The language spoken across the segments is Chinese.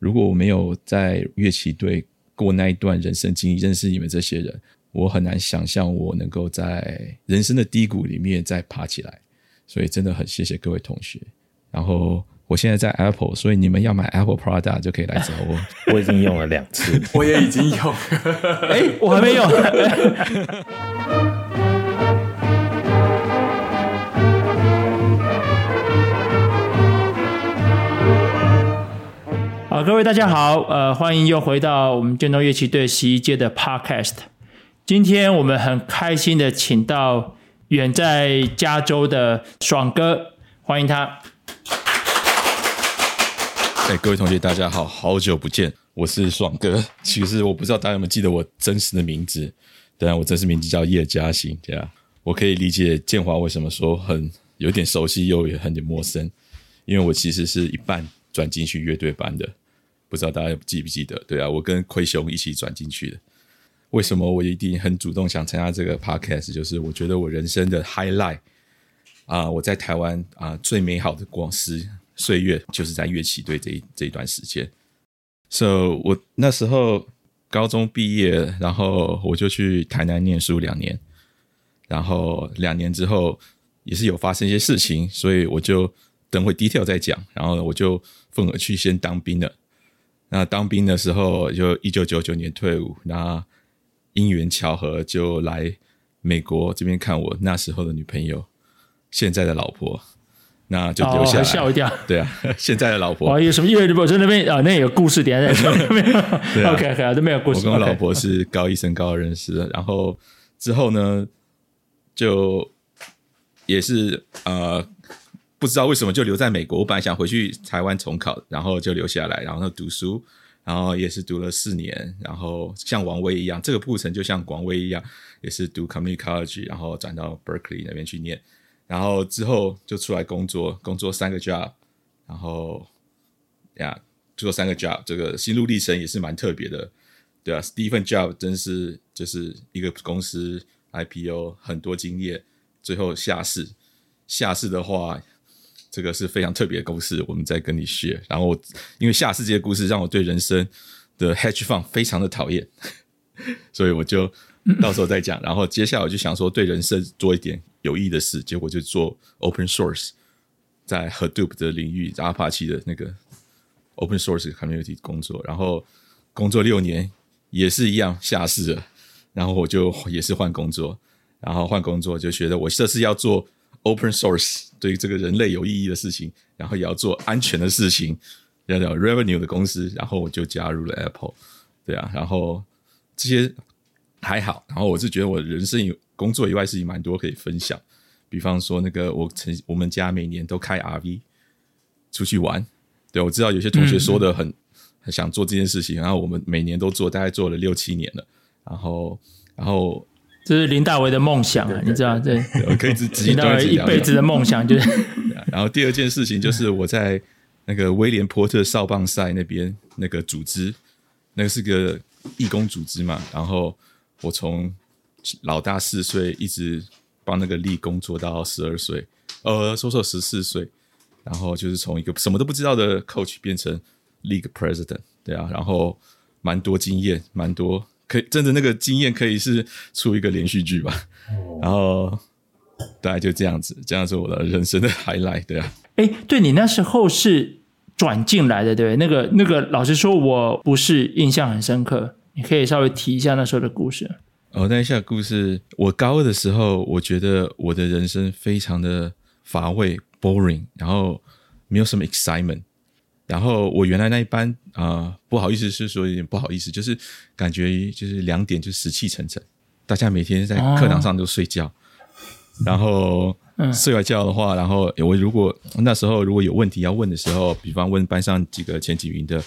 如果我没有在乐器队过那一段人生经历，认识你们这些人，我很难想象我能够在人生的低谷里面再爬起来。所以真的很谢谢各位同学。然后我现在在 Apple，所以你们要买 Apple Product 就可以来找我。我已经用了两次，我也已经用。哎，我还没用。各位大家好，呃，欢迎又回到我们建东乐器队十一届的 Podcast。今天我们很开心的请到远在加州的爽哥，欢迎他。哎，各位同学，大家好，好久不见，我是爽哥。其实我不知道大家有没有记得我真实的名字，当然我真实名字叫叶嘉欣，对啊，我可以理解建华为什么说很有点熟悉又也很点陌生，因为我其实是一半转进去乐队班的，不知道大家记不记得？对啊，我跟奎雄一起转进去的。为什么我一定很主动想参加这个 podcast？就是我觉得我人生的 highlight 啊，我在台湾啊最美好的光时。岁月就是在乐器队这一这一段时间，so 我那时候高中毕业，然后我就去台南念书两年，然后两年之后也是有发生一些事情，所以我就等会 detail 再讲，然后我就愤而去先当兵了。那当兵的时候就一九九九年退伍，那因缘巧合就来美国这边看我那时候的女朋友，现在的老婆。那就留下来，吓、哦、一跳。对啊，现在的老婆。哦，有什么？因为我在那边啊，那有故事点在这边。对啊，OK OK，都没有故事。我跟我老婆是高一升高二认识的，然后之后呢，就也是呃，不知道为什么就留在美国。我本来想回去台湾重考，然后就留下来，然后读书，然后也是读了四年，然后像王威一样，这个过程就像王威一样，也是读 Community College，然后转到 Berkeley 那边去念。然后之后就出来工作，工作三个 job，然后呀，做三个 job，这个心路历程也是蛮特别的，对啊，第一份 job 真是就是一个公司 IPO 很多经验，最后下市，下市的话，这个是非常特别的公司，我们再跟你学。然后因为下市这些故事让我对人生的 hedge fund 非常的讨厌，所以我就到时候再讲。然后接下来我就想说对人生做一点。有意义的事，结果就做 open source，在 Hadoop 的领域，Zapa 期的那个 open source community 工作，然后工作六年也是一样下市了，然后我就也是换工作，然后换工作就觉得我这是要做 open source 对于这个人类有意义的事情，然后也要做安全的事情，要叫 revenue 的公司，然后我就加入了 Apple，对啊，然后这些还好，然后我是觉得我人生有。工作以外事情蛮多可以分享，比方说那个我曾我们家每年都开 RV 出去玩，对，我知道有些同学说的很、嗯、很想做这件事情，然后我们每年都做，大概做了六七年了，然后然后这是林大为的梦想啊，你知道对，我可以自己林大为一辈子的梦想就是，然后第二件事情就是我在那个威廉波特少棒赛那边那个组织，那个是个义工组织嘛，然后我从。老大四岁，一直帮那个力工作到十二岁，呃，说说十四岁，然后就是从一个什么都不知道的 coach 变成 league president，对啊，然后蛮多经验，蛮多可以，真的那个经验可以是出一个连续剧吧，然后大概就这样子，这样是我的人生的 highlight，对啊。哎，对，你那时候是转进来的，对不对？那个那个，老实说，我不是印象很深刻，你可以稍微提一下那时候的故事。哦，那一下故事，我高二的时候，我觉得我的人生非常的乏味，boring，然后没有什么 excitement。然后我原来那一班啊、呃，不好意思是说有点不好意思，就是感觉就是两点就死气沉沉，大家每天在课堂上都睡觉，哦、然后睡完觉的话，然后我如果那时候如果有问题要问的时候，比方问班上几个前几名的，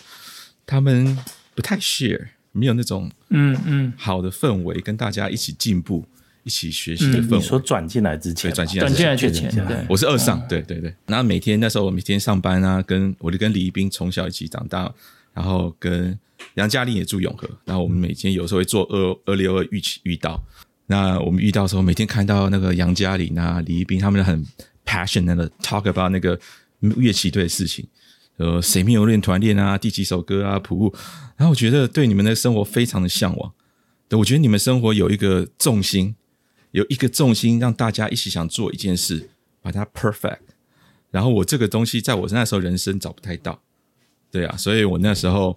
他们不太 share。没有那种嗯嗯。好的氛围，跟大家一起进步、一起学习的氛围。你说转进来之前，转进来之前，转进来之前，对，我是二上，对对对。然后每天那时候我每天上班啊，跟我就跟李一斌从小一起长大，然后跟杨嘉玲也住永和，然后我们每天有时候会坐二二六二一起遇到。那我们遇到的时候，每天看到那个杨嘉玲啊、李一斌他们很 passionate 的 talk about 那个乐器队的事情。呃，谁没有练团练啊？第几首歌啊？谱目。然后我觉得对你们的生活非常的向往。对，我觉得你们生活有一个重心，有一个重心，让大家一起想做一件事，把它 perfect。然后我这个东西在我那时候人生找不太到，对啊，所以我那时候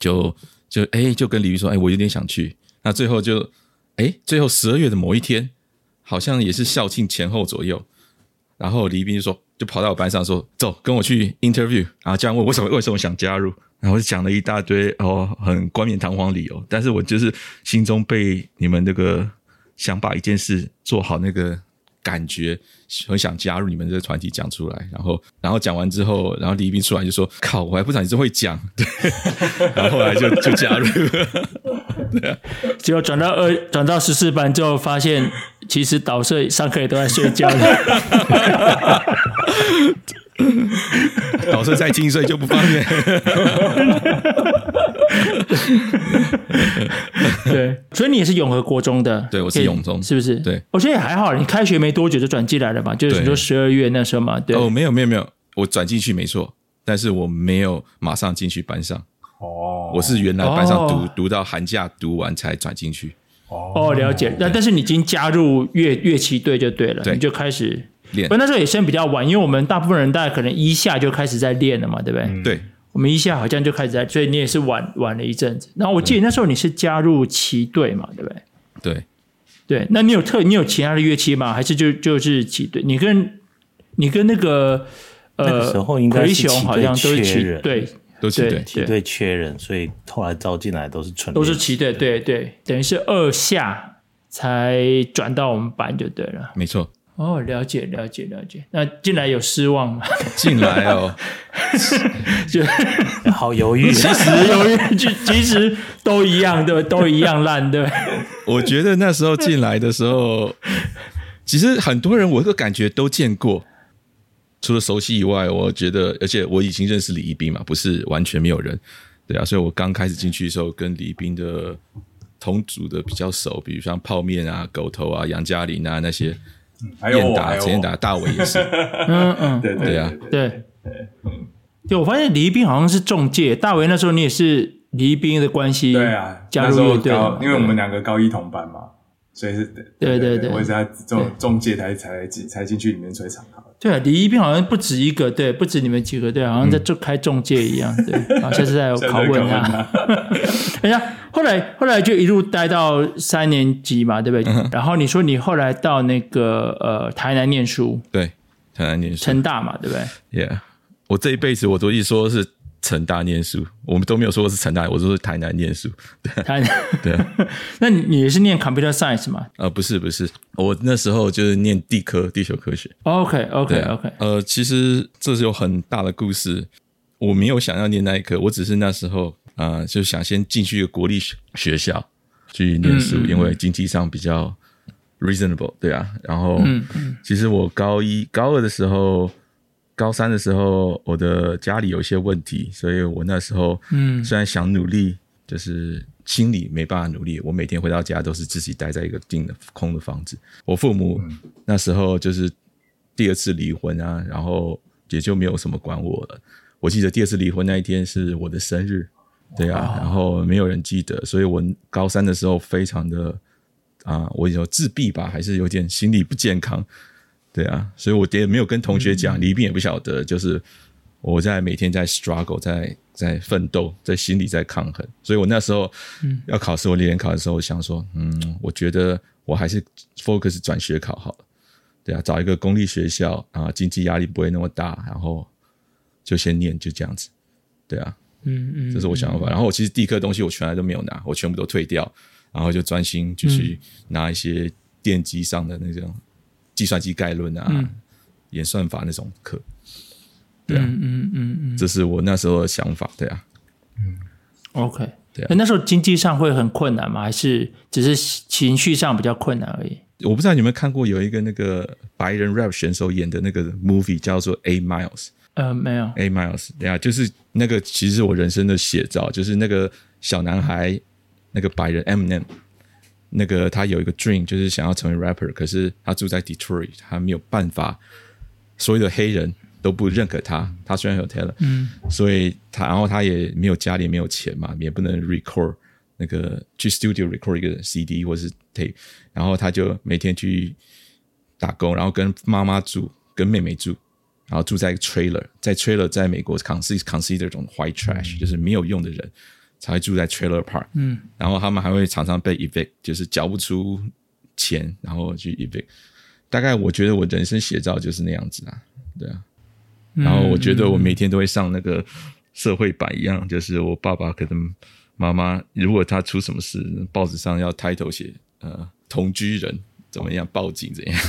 就就哎，就跟李斌说，哎，我有点想去。那最后就哎，最后十二月的某一天，好像也是校庆前后左右，然后李斌就说，就跑到我班上说，走，跟我去 interview。然后这样问为什么为什么想加入，然后我就讲了一大堆哦，很冠冕堂皇理由，但是我就是心中被你们那个想把一件事做好那个。感觉很想加入你们这个团体，讲出来，然后，然后讲完之后，然后李一斌出来就说：“靠，我还不知道你真会讲。”对，然后后来就就加入了。对啊，结果转到二，转到十四班之后，发现其实导社上课也都在睡觉。导社再精睡就不方便。对，所以你也是永和国中的，对，我是永中，是不是？对，我觉得也还好，你开学没多久就转进来了嘛，就是说十二月那时候嘛。对，哦，没有没有没有，我转进去没错，但是我没有马上进去班上。哦，我是原来班上读、哦、读到寒假读完才转进去。哦，了解。那但是你已经加入乐乐器队就对了，对，你就开始练。不，那时候也先比较晚，因为我们大部分人大概可能一下就开始在练了嘛，对不对？嗯、对。我们一下好像就开始在，所以你也是晚晚了一阵子。然后我记得那时候你是加入旗队嘛，对不对？对，对。那你有特你有其他的乐器吗？还是就就是旗队？你跟你跟那个呃，那个时候应该是旗好像都是旗队，都是对旗队缺人，所以后来招进来都是纯都是旗队，对对，等于是二下才转到我们班就对了，没错。哦，了解了解了解。那进来有失望吗？进来哦，就好犹豫。其实犹豫，就其实都一样，对，都一样烂，对。我觉得那时候进来的时候，其实很多人我都感觉都见过，除了熟悉以外，我觉得，而且我已经认识李一斌嘛，不是完全没有人，对啊。所以我刚开始进去的时候，跟李一斌的同组的比较熟，比如像泡面啊、狗头啊、杨嘉玲啊那些。燕达、陈燕达、大伟也是，嗯嗯，对对啊，对。对，对，我发现李一斌好像是中介，大伟那时候你也是李一斌的关系，对啊，加入乐队，因为我们两个高一同班嘛，所以是，对对对，我也是他中中介才才进才进去里面吹长号。对啊，李一斌好像不止一个，对，不止你们几个，对，好像在做开中介一样，对，好，下次再拷问他。哎呀，后来后来就一路待到三年级嘛，对不对？然后你说你后来到那个呃台南念书，对，台南念书，成大嘛，对不对？Yeah，我这一辈子我都一说是。成大念书，我们都没有说过是成大，我说是台南念书。台南对，那你也是念 computer science 吗？呃，不是，不是，我那时候就是念地科，地球科学。OK，OK，OK。呃，其实这是有很大的故事。我没有想要念那一科，我只是那时候啊、呃，就想先进去一个国立学校去念书，嗯嗯，因为经济上比较 reasonable，对啊。然后，嗯嗯，其实我高一、高二的时候。高三的时候，我的家里有一些问题，所以我那时候，嗯，虽然想努力，嗯、就是心里没办法努力。我每天回到家都是自己待在一个静的空的房子。我父母那时候就是第二次离婚啊，然后也就没有什么管我了。我记得第二次离婚那一天是我的生日，对啊，然后没有人记得，所以我高三的时候非常的啊，我有自闭吧，还是有点心理不健康。对啊，所以我也没有跟同学讲，李斌也不晓得，就是我在每天在 struggle，在在奋斗，在心里在抗衡。所以我那时候要考试，我联考的时候，我想说，嗯，我觉得我还是 focus 转学考好了。对啊，找一个公立学校啊，经济压力不会那么大，然后就先念，就这样子。对啊，嗯嗯，这是我想法。然后我其实地科东西我全来都没有拿，我全部都退掉，然后就专心就去拿一些电机上的那种。计算机概论啊，嗯、演算法那种课，对啊，嗯嗯嗯。嗯，这是我那时候的想法，对啊，嗯，OK，对啊，那时候经济上会很困难吗？还是只是情绪上比较困难而已？我不知道你们看过有一个那个白人 rap 选手演的那个 movie 叫做 A Miles，呃，没有。A Miles，对啊，就是那个其实是我人生的写照，就是那个小男孩，那个白人 Eminem。那个他有一个 dream，就是想要成为 rapper，可是他住在 Detroit，他没有办法。所有的黑人都不认可他。他虽然有 talent，嗯，所以他然后他也没有家里没有钱嘛，也不能 record 那个去 studio record 一个 CD 或是 tape，然后他就每天去打工，然后跟妈妈住，跟妹妹住，然后住在一个 trailer，在 trailer 在美国 consider consider 这种 white trash，、嗯、就是没有用的人才会住在 trailer park，嗯，然后他们还会常常被 evict，就是交不出钱，然后去 evict。大概我觉得我人生写照就是那样子啊，对啊。然后我觉得我每天都会上那个社会版一样，就是我爸爸可能妈妈如果他出什么事，报纸上要 title 写呃同居人怎么样报警怎样，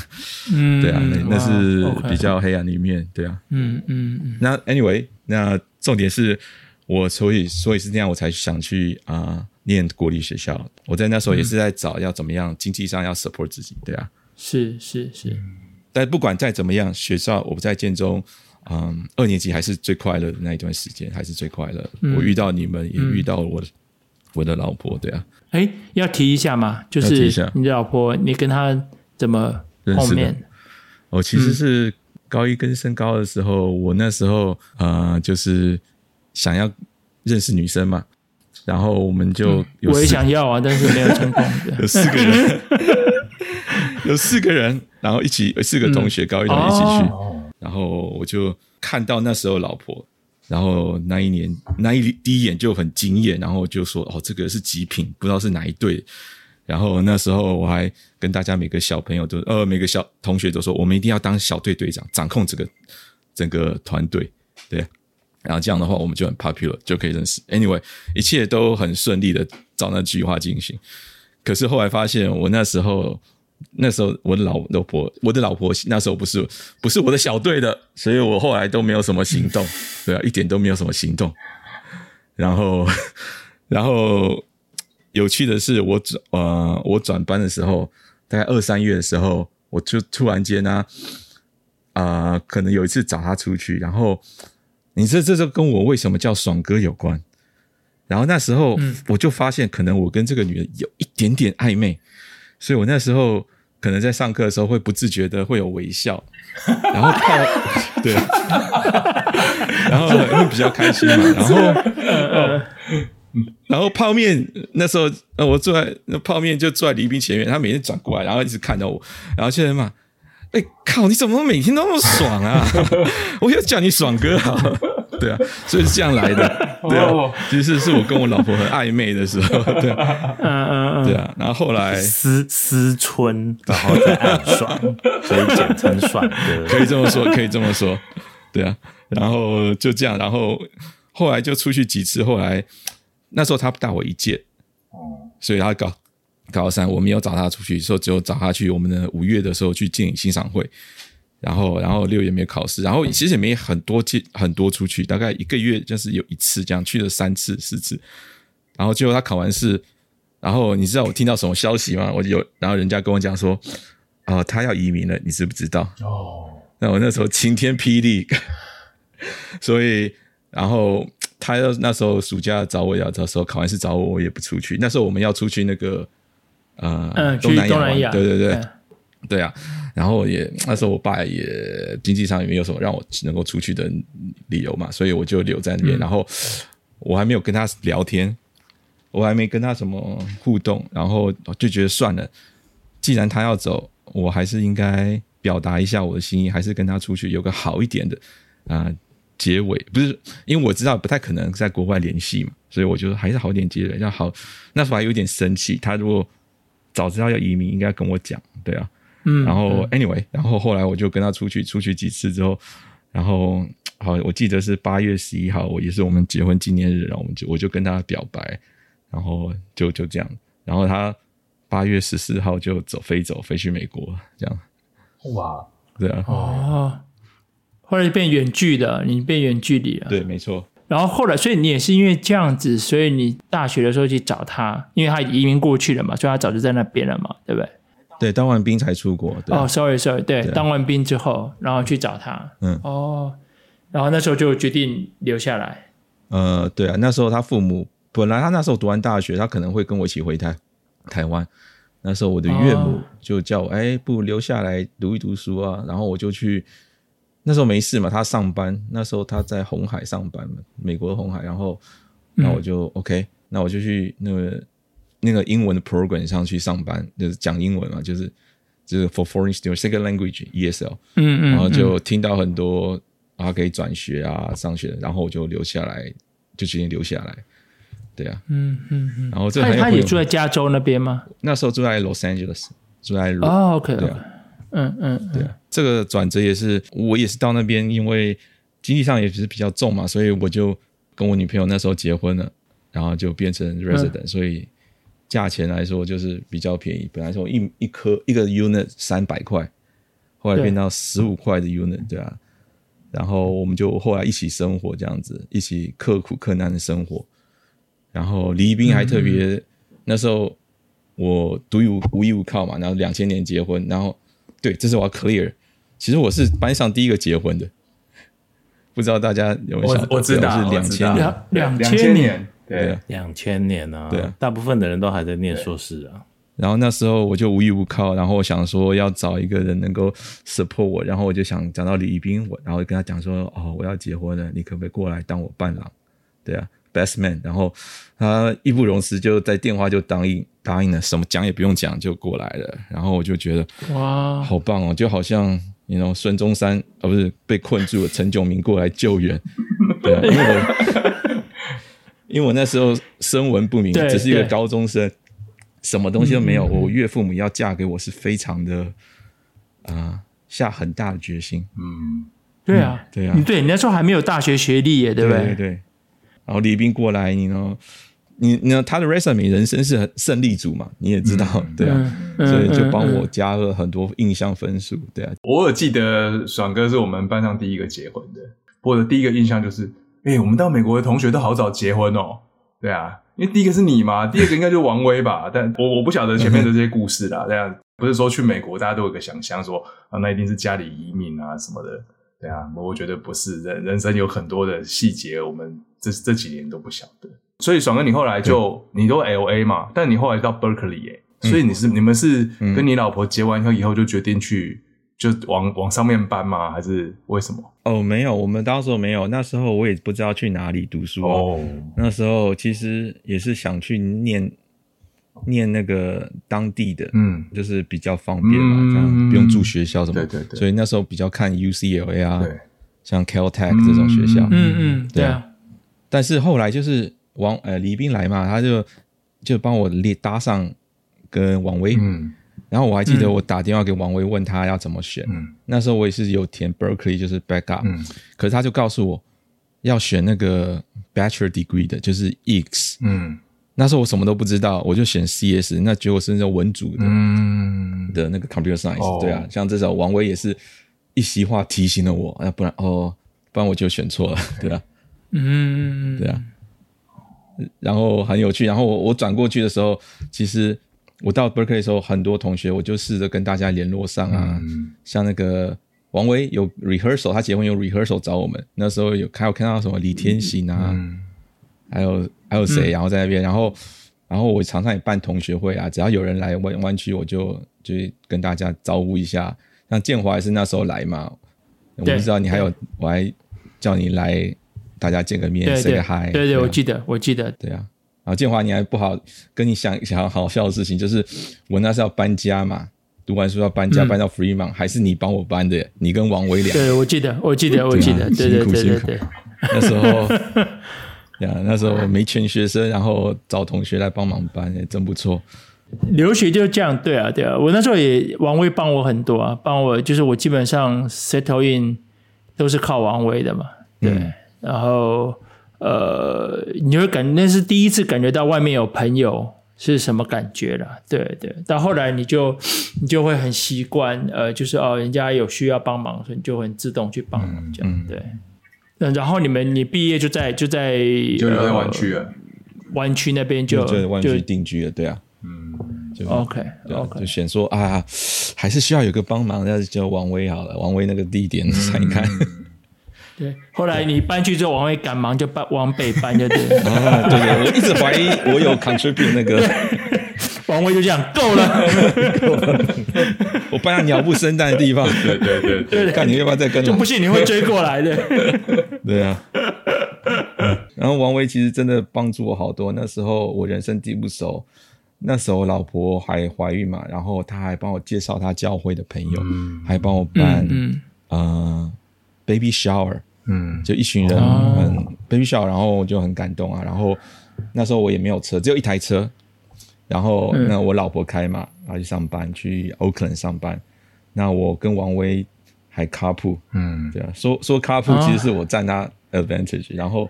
嗯，对啊，那那是比较黑暗的一面，对啊，嗯嗯嗯。那 anyway，那重点是我所以所以是这样，我才想去啊、呃、念国立学校。我在那时候也是在找要怎么样经济上要 support 自己，对啊。是是是，但不管再怎么样，学校我不在建中，嗯，二年级还是最快乐的那一段时间，还是最快乐。嗯、我遇到你们，也遇到我、嗯、我的老婆，对啊。哎，要提一下嘛，就是你的老婆，你跟她怎么碰面？我、哦、其实是高一跟升高的时候，嗯、我那时候啊、呃，就是想要认识女生嘛，然后我们就有、嗯、我也想要啊，但是没有成功，有四个人。有四个人，然后一起，四个同学高一一起去，嗯、然后我就看到那时候老婆，然后那一年那一第一眼就很惊艳，然后就说哦，这个是极品，不知道是哪一对。然后那时候我还跟大家每个小朋友都呃每个小同学都说，我们一定要当小队队长，掌控这个整个团队，对。然后这样的话，我们就很 popular，就可以认识。Anyway，一切都很顺利的照那句话进行。可是后来发现，我那时候。那时候我的老老婆，我的老婆那时候不是不是我的小队的，所以我后来都没有什么行动，对啊，一点都没有什么行动。然后，然后有趣的是我，我转呃，我转班的时候，大概二三月的时候，我就突然间呢，啊、呃，可能有一次找他出去，然后你这这就跟我为什么叫爽哥有关。然后那时候我就发现，可能我跟这个女人有一点点暧昧。所以我那时候可能在上课的时候会不自觉的会有微笑，然后泡对，然后会比较开心嘛，然后 然后泡面那时候呃我坐在那泡面就坐在黎斌前面，他每天转过来，然后一直看到我，然后现在嘛，哎靠，你怎么每天都那么爽啊？我要叫你爽哥啊！对啊，所以是这样来的。对啊，其实是我跟我老婆很暧昧的时候。对，嗯嗯嗯，对啊。然后后来思思春，然后再暗爽，所以简称爽哥，可以这么说，可以这么说。对啊，然后就这样，然后后来就出去几次。后来那时候他大我一届，哦，所以他高高三，我没有找他出去，说只有找他去我们的五月的时候去电影欣赏会。然后，然后六月没有考试，然后其实也没很多进很多出去，大概一个月就是有一次这样去了三次四次，然后最后他考完试，然后你知道我听到什么消息吗？我有，然后人家跟我讲说，啊、呃，他要移民了，你知不知道？哦，那我那时候晴天霹雳，所以然后他要那时候暑假找我要，到时候考完试找我，我也不出去。那时候我们要出去那个呃，嗯，东南亚，东南亚对对对。嗯对啊，然后也那时候我爸也经济上也没有什么让我能够出去的理由嘛，所以我就留在那边。嗯、然后我还没有跟他聊天，我还没跟他什么互动，然后就觉得算了，既然他要走，我还是应该表达一下我的心意，还是跟他出去有个好一点的啊、呃、结尾。不是因为我知道不太可能在国外联系嘛，所以我觉得还是好一点结尾要好。那时候还有点生气，他如果早知道要移民，应该跟我讲，对啊。嗯，然后 anyway，然后后来我就跟他出去，出去几次之后，然后好，我记得是八月十一号，我也是我们结婚纪念日，然后我们就我就跟他表白，然后就就这样，然后他八月十四号就走飞走飞去美国，这样，哇，对啊，哦，后来变远距的，你变远距离了，对，没错。然后后来，所以你也是因为这样子，所以你大学的时候去找他，因为他移民过去了嘛，所以他早就在那边了嘛，对不对？对，当完兵才出国。对哦，sorry，sorry，对，对当完兵之后，然后去找他。嗯，哦，然后那时候就决定留下来。呃，对啊，那时候他父母本来他那时候读完大学，他可能会跟我一起回台台湾。那时候我的岳母就叫我，哎、哦，不如留下来读一读书啊。然后我就去。那时候没事嘛，他上班，那时候他在红海上班嘛，美国的鸿海，然后那我就、嗯、OK，那我就去那个那个英文的 program 上去上班，就是讲英文嘛，就是就是 for foreign students second language ESL，嗯嗯，然后就听到很多啊可以转学啊上学，然后我就留下来，就决定留下来，对啊，嗯嗯嗯，然后这他他也住在加州那边吗？那时候住在 Los Angeles，住在哦 OK，对啊。嗯嗯，对啊，这个转折也是我也是到那边，因为经济上也是比较重嘛，所以我就跟我女朋友那时候结婚了，然后就变成 resident，、嗯、所以价钱来说就是比较便宜。本来说一一颗一个 unit 三百块，后来变到十五块的 unit，对啊。然后我们就后来一起生活，这样子一起刻苦克难的生活。然后李一斌还特别、嗯、那时候我独有无无依无靠嘛，然后两千年结婚，然后。对，这是我要 clear。其实我是班上第一个结婚的，不知道大家有没有想到？我知道，是两千年，两千年，对，两千年啊，对啊，大部分的人都还在念硕士啊。然后那时候我就无依无靠，然后我想说要找一个人能够 support 我，然后我就想讲到李一斌，我然后跟他讲说，哦，我要结婚了，你可不可以过来当我伴郎？对啊，best man。然后他义不容辞，就在电话就答应。答应了，什么讲也不用讲就过来了，然后我就觉得哇，好棒哦，就好像你 you know 孙中山哦，不是被困住了，陈炯明过来救援，对啊，因为我因为我那时候声闻不明，只是一个高中生，什么东西都没有，嗯、我岳父母要嫁给我是非常的啊、呃，下很大的决心，嗯，对啊，对啊，对你那时候还没有大学学历耶，对不对？对，对，对，然后李斌过来，你呢？你呢？他的 resume 人生是很胜利组嘛？你也知道，嗯、对啊，嗯、所以就帮我加了很多印象分数，对啊。我有记得爽哥是我们班上第一个结婚的，我的第一个印象就是，哎、欸，我们到美国的同学都好早结婚哦，对啊，因为第一个是你嘛，第二个应该就是王威吧，但我我不晓得前面的这些故事啦，这样不是说去美国大家都有个想象说啊，那一定是家里移民啊什么的，对啊，我觉得不是，人人生有很多的细节，我们这这几年都不晓得。所以爽哥，你后来就你都 L A 嘛，但你后来到 Berkeley 耶，所以你是你们是跟你老婆结完婚以后就决定去就往往上面搬吗？还是为什么？哦，没有，我们当时没有，那时候我也不知道去哪里读书哦。那时候其实也是想去念念那个当地的，嗯，就是比较方便嘛，这样不用住学校什么。对对对。所以那时候比较看 U C L A 啊，像 Caltech 这种学校。嗯嗯，对啊。但是后来就是。王呃李斌来嘛，他就就帮我列搭上跟王威，嗯，然后我还记得我打电话给王威问他要怎么选，嗯，那时候我也是有填 Berkeley 就是 backup，嗯，可是他就告诉我要选那个 Bachelor Degree 的，就是 EIX，嗯，那时候我什么都不知道，我就选 CS，那结果是那种文组的，嗯，的那个 Computer Science，哦，对啊，像这种王威也是一席话提醒了我，要不然哦，不然我就选错了，对啊，嗯，对啊。然后很有趣，然后我我转过去的时候，其实我到 Berkeley 的时候，很多同学我就试着跟大家联络上啊，嗯、像那个王威有 rehearsal，他结婚有 rehearsal 找我们，那时候有还有看到什么李天行啊，嗯、还有还有谁，然后在那边，嗯、然后然后我常常也办同学会啊，只要有人来弯弯曲，我就就跟大家招呼一下，像建华也是那时候来嘛，我不知道你还有，我还叫你来。大家见个面，say 个 hi。对对，我记得，我记得。对啊，然后建华，你还不好跟你想想好笑的事情，就是我那时候要搬家嘛，读完书要搬家，搬到 Fremont，还是你帮我搬的？你跟王威良。对，我记得，我记得，我记得，辛苦辛苦。那时候，呀，那时候没全学生，然后找同学来帮忙搬，也真不错。留学就是这样，对啊，对啊。我那时候也王威帮我很多啊，帮我就是我基本上 settle in 都是靠王威的嘛，对。然后，呃，你会感那是第一次感觉到外面有朋友是什么感觉了，对对。到后来你就你就会很习惯，呃，就是哦，人家有需要帮忙，所以你就很自动去帮忙，这样、嗯、对。然后你们你毕业就在就在就在湾区了，湾区那边就就湾区定居了，对啊，嗯，就 OK OK，就选说啊，还是需要有个帮忙，那就叫王威好了，王威那个地点 看一看。嗯对，后来你搬去之后，王威赶忙就搬往北搬，就对了。啊，对对，我一直怀疑我有 contribute 那个 王威就这样够了，我搬到鸟不生蛋的地方，对对对对，看你要不要再跟来。就不信你会追过来的。对啊。然后王威其实真的帮助我好多。那时候我人生地不熟，那时候我老婆还怀孕嘛，然后他还帮我介绍他教会的朋友，嗯、还帮我办嗯，嗯呃 baby shower，嗯，就一群人很、哦、baby shower，然后我就很感动啊。然后那时候我也没有车，只有一台车。然后那我老婆开嘛，然后去上班，去 Oakland 上班。那我跟王威还 carpool，嗯，对啊，说说 carpool 其实是我占他 advantage，、哦、然后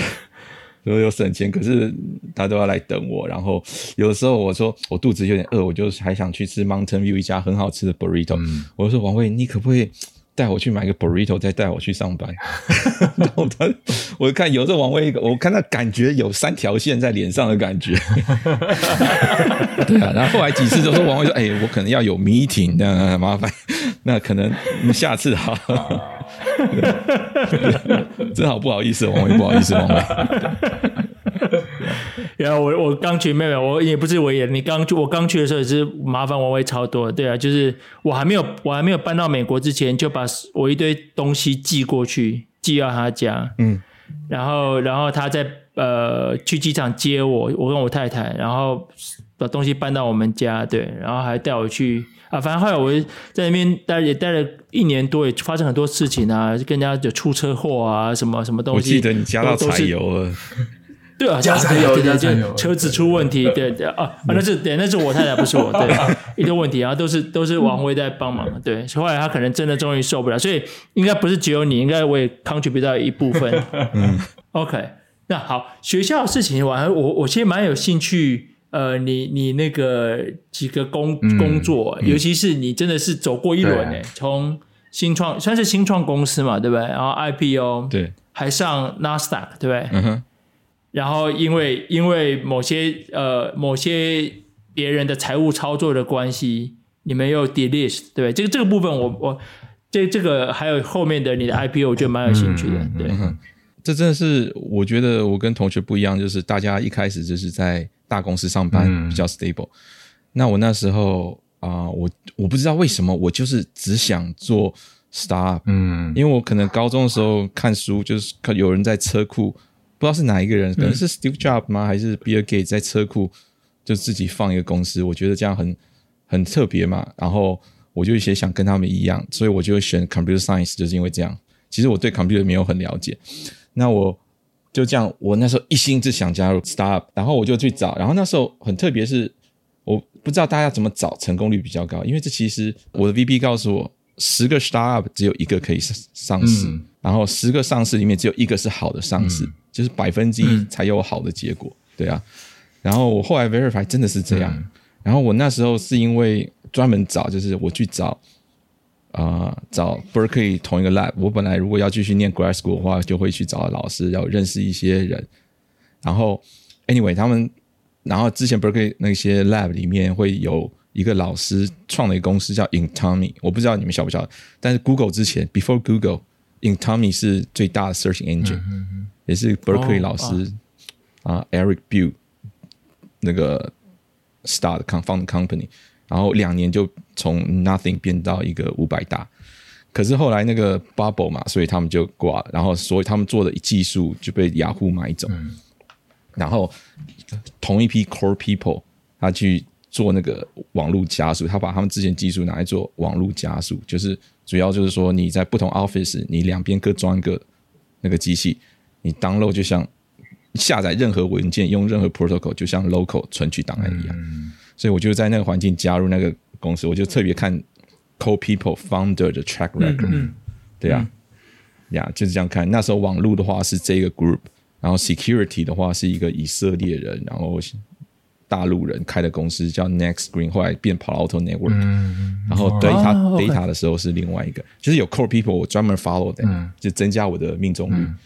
如果有省钱，可是他都要来等我。然后有的时候我说我肚子有点饿，我就还想去吃 Mountain View 一家很好吃的 burrito，、嗯、我就说王威，你可不可以？带我去买个 burrito，再带我去上班。然后他，我看有这王威，我看他感觉有三条线在脸上的感觉。对啊，然后后来几次都说王威说：“哎、欸，我可能要有 meeting，那麻烦，那可能下次哈。”真好，不好意思，王威，不好意思，王威。然后我我刚去，妹妹，我也不是我也。你刚去，我刚去的时候也是麻烦王威超多，对啊，就是我还没有我还没有搬到美国之前，就把我一堆东西寄过去，寄到他家，嗯，然后然后他在呃去机场接我，我跟我太太，然后把东西搬到我们家，对，然后还带我去啊，反正后来我在那边待也待了一年多，也发生很多事情啊，跟人家就出车祸啊，什么什么东西，我记得你加到柴油了。对啊，家产有，对对对，车子出问题，对对啊，那是对，那是我太太，不是我，对，一堆问题，然后都是都是王威在帮忙，对，后来他可能真的终于受不了，所以应该不是只有你，应该我也 contribute 到一部分。嗯，OK，那好，学校的事情，我我我其实蛮有兴趣，呃，你你那个几个工工作，尤其是你真的是走过一轮诶，从新创算是新创公司嘛，对不对？然后 IPO，对，还上 Nasdaq，对不对？嗯哼。然后因为因为某些呃某些别人的财务操作的关系，你们又 delist 对？这个这个部分我我这这个还有后面的你的 IPO，我觉得蛮有兴趣的。嗯、对、嗯，这真的是我觉得我跟同学不一样，就是大家一开始就是在大公司上班比较 stable。嗯、那我那时候啊、呃，我我不知道为什么我就是只想做 startup，嗯，因为我可能高中的时候看书就是看有人在车库。不知道是哪一个人，可能是 Steve Jobs 吗？还是 Bill Gates 在车库就自己放一个公司？我觉得这样很很特别嘛。然后我就也想跟他们一样，所以我就选 Computer Science，就是因为这样。其实我对 Computer 没有很了解，那我就这样，我那时候一心只想加入 Startup，然后我就去找。然后那时候很特别，是我不知道大家怎么找成功率比较高，因为这其实我的 VP 告诉我，十个 Startup 只有一个可以上市，嗯、然后十个上市里面只有一个是好的上市。嗯就是百分之一才有好的结果，嗯、对啊。然后我后来 verify 真的是这样。嗯、然后我那时候是因为专门找，就是我去找啊、呃，找 Berkeley 同一个 lab。我本来如果要继续念 grad school 的话，就会去找老师，要认识一些人。然后 anyway，他们然后之前 Berkeley 那些 lab 里面会有一个老师创了一个公司叫 Inktomi，我不知道你们晓不晓得。但是 Google 之前 before Google，Inktomi 是最大的 search engine。嗯嗯嗯也是 Berkeley 老师、哦、啊，Eric Bill 那个 start found company，然后两年就从 nothing 变到一个五百大，可是后来那个 bubble 嘛，所以他们就挂了，然后所以他们做的技术就被雅虎买走，嗯、然后同一批 core people 他去做那个网络加速，他把他们之前技术拿来做网络加速，就是主要就是说你在不同 office，你两边各装一个那个机器。你 download 就像下载任何文件，用任何 protocol，就像 local 存取档案一样。嗯、所以我就在那个环境加入那个公司，我就特别看 code people founder 的 track record、对啊，呀、嗯，就是这样看。那时候网络的话是这个 group，然后 security 的话是一个以色列人，然后大陆人开的公司叫 Next Green，后来变 Palo Alto Network、嗯。然后 data、哦、data 的时候是另外一个，就是有 code people 我专门 follow 的，嗯、就增加我的命中率。嗯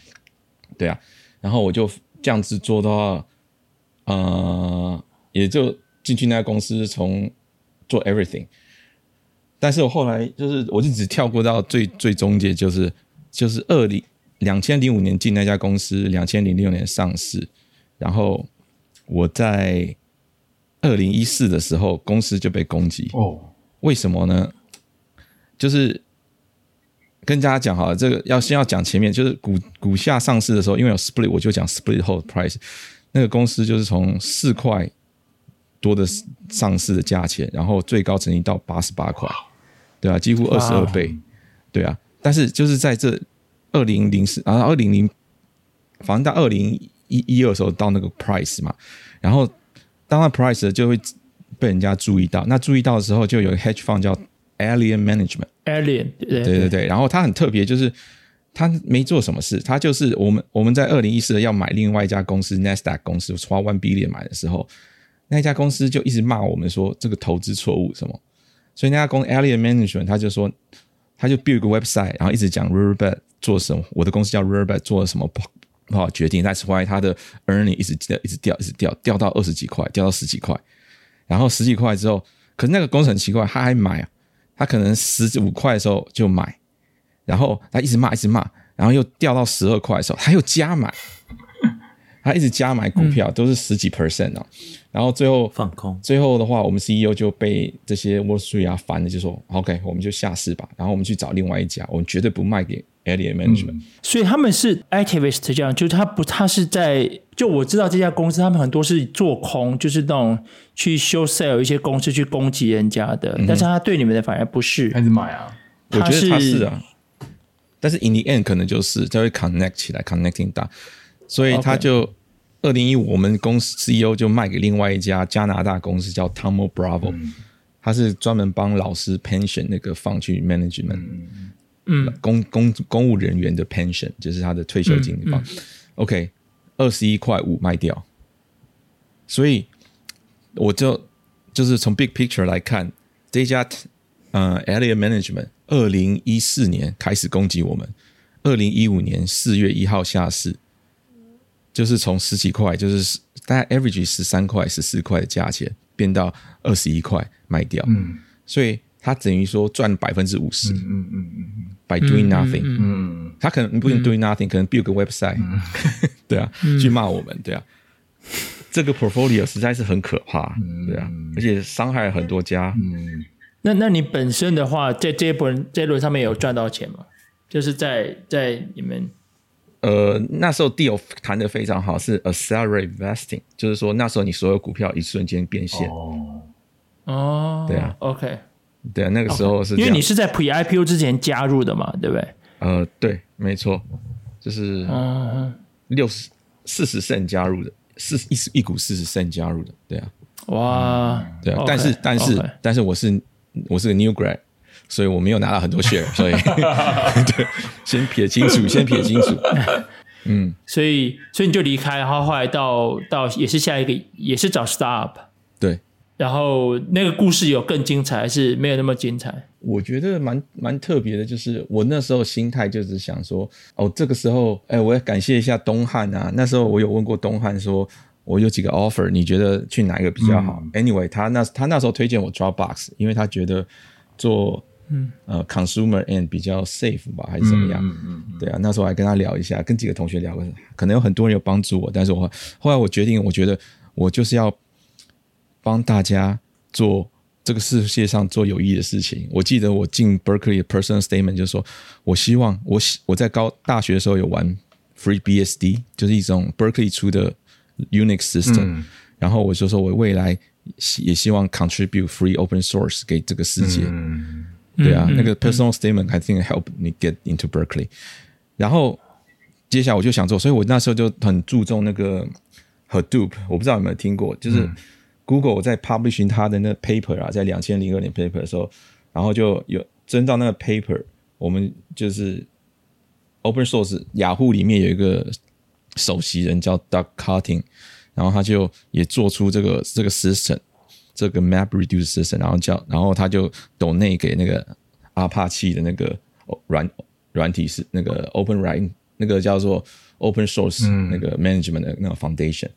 对啊，然后我就这样子做到，呃，也就进去那家公司，从做 everything。但是我后来就是，我就只跳过到最最终阶，就是就是二零两千零五年进那家公司，两千零六年上市，然后我在二零一四的时候，公司就被攻击。哦，为什么呢？就是跟大家讲好了，这个要先要讲前面，就是股股价上市的时候，因为有 split，我就讲 split hold price。那个公司就是从四块多的上市的价钱，然后最高曾经到八十八块，对啊，几乎二十二倍，对啊。但是就是在这二零零四啊，二零零，反正到二零一一二的时候到那个 price 嘛，然后当那 price 就会被人家注意到，那注意到的时候就有个 hedge fund 叫 Alien Management，Alien，对对对对，然后他很特别，就是他没做什么事，他就是我们我们在二零一四要买另外一家公司 Nasdaq 公司花 one billion 买的时候，那家公司就一直骂我们说这个投资错误什么，所以那家公司 Alien Management 他就说他就 build 一个 website，然后一直讲 Riverbed 做什么，我的公司叫 Riverbed 做了什么不不好决定，但是后来他的 earning 一直掉一直掉一直掉掉到二十几块，掉到十几块，然后十几块之后，可是那个公司很奇怪，他还买啊。他可能十五块的时候就买，然后他一直骂，一直骂，然后又掉到十二块的时候，他又加买，他一直加买股票，都是十几 percent 哦。然后最后放空，最后的话，我们 CEO 就被这些 Wall Street 啊烦了，就说 OK，我们就下市吧。然后我们去找另外一家，我们绝对不卖给 Alien Management。嗯。所以他们是 activist 这样，就是他不，他是在就我知道这家公司，他们很多是做空，就是那种去 show sell 一些公司去攻击人家的。嗯、但是他对你们的反而不是，还是买啊。我觉得他是啊，但是 in the end 可能就是他会 connect 起来，connecting 大，所以他就。Okay. 二零一五，我们公司 CEO 就卖给另外一家加拿大公司，叫 Thoma Bravo，嗯、他是专门帮老师 pension 那个放去 management，嗯，公公公务人员的 pension 就是他的退休金放。嗯嗯、OK，二十一块五卖掉，所以我就就是从 big picture 来看，这家呃 Alien Management 二零一四年开始攻击我们，二零一五年四月一号下市。就是从十几块，就是大概 average 十三块、十四块的价钱，变到二十一块卖掉。嗯，所以他等于说赚百分之五十。嗯嗯嗯嗯，by doing nothing。嗯，他可能不用 doing nothing，可能 build 个 website。对啊，去骂我们。对啊，这个 portfolio 实在是很可怕。对啊，而且伤害了很多家。嗯，那那你本身的话，在这一轮这一轮上面有赚到钱吗？就是在在你们。呃，那时候 deal 谈的非常好，是 accelerate vesting，就是说那时候你所有股票一瞬间变现。哦，哦，对啊，OK，对啊，那个时候是因为你是在 pre IPO 之前加入的嘛，对不对？呃，对，没错，就是六十四十 cent 加入的，四一一股四十 cent 加入的，对啊，哇，对啊，但是但是但是我是我是个 new grad。所以我没有拿到很多 share，所以 对，先撇清楚，先撇清楚。嗯，所以所以你就离开，然后后来到到也是下一个，也是找 startup。对，然后那个故事有更精彩，还是没有那么精彩？我觉得蛮蛮特别的，就是我那时候心态就是想说，哦，这个时候，哎，我要感谢一下东汉啊。那时候我有问过东汉说，我有几个 offer，你觉得去哪一个比较好？嗯，Anyway，他那他那时候推荐我 Dropbox，因为他觉得做。嗯，呃，consumer end 比较 safe 吧，还是怎么样？嗯嗯，嗯对啊，那时候还跟他聊一下，跟几个同学聊过，可能有很多人有帮助我，但是我后来我决定，我觉得我就是要帮大家做这个世界上做有益的事情。我记得我进 Berkeley 的 personal statement 就是说，我希望我我在高大学的时候有玩 FreeBSD，就是一种 Berkeley 出的 Unix system，嗯，然后我就说我未来也希望 contribute free open source 给这个世界。嗯对啊，嗯、那个 personal statement I think help 你 get into Berkeley。然后接下来我就想做，所以我那时候就很注重那个 Hadoop。我不知道有没有听过，就是 Google 在 publishing 它的那个 paper 啊，在两千零二年 paper 的时候，然后就有征到那个 paper，我们就是 open source 雅虎里面有一个首席人叫 Doug Cutting，然后他就也做出这个这个 system。这个 Map Reduce System，然后叫，然后他就 donate 给那个阿帕奇的那个软软体是那个 Open Writing 那个叫做 Open Source 那个 Management 的那个 Foundation，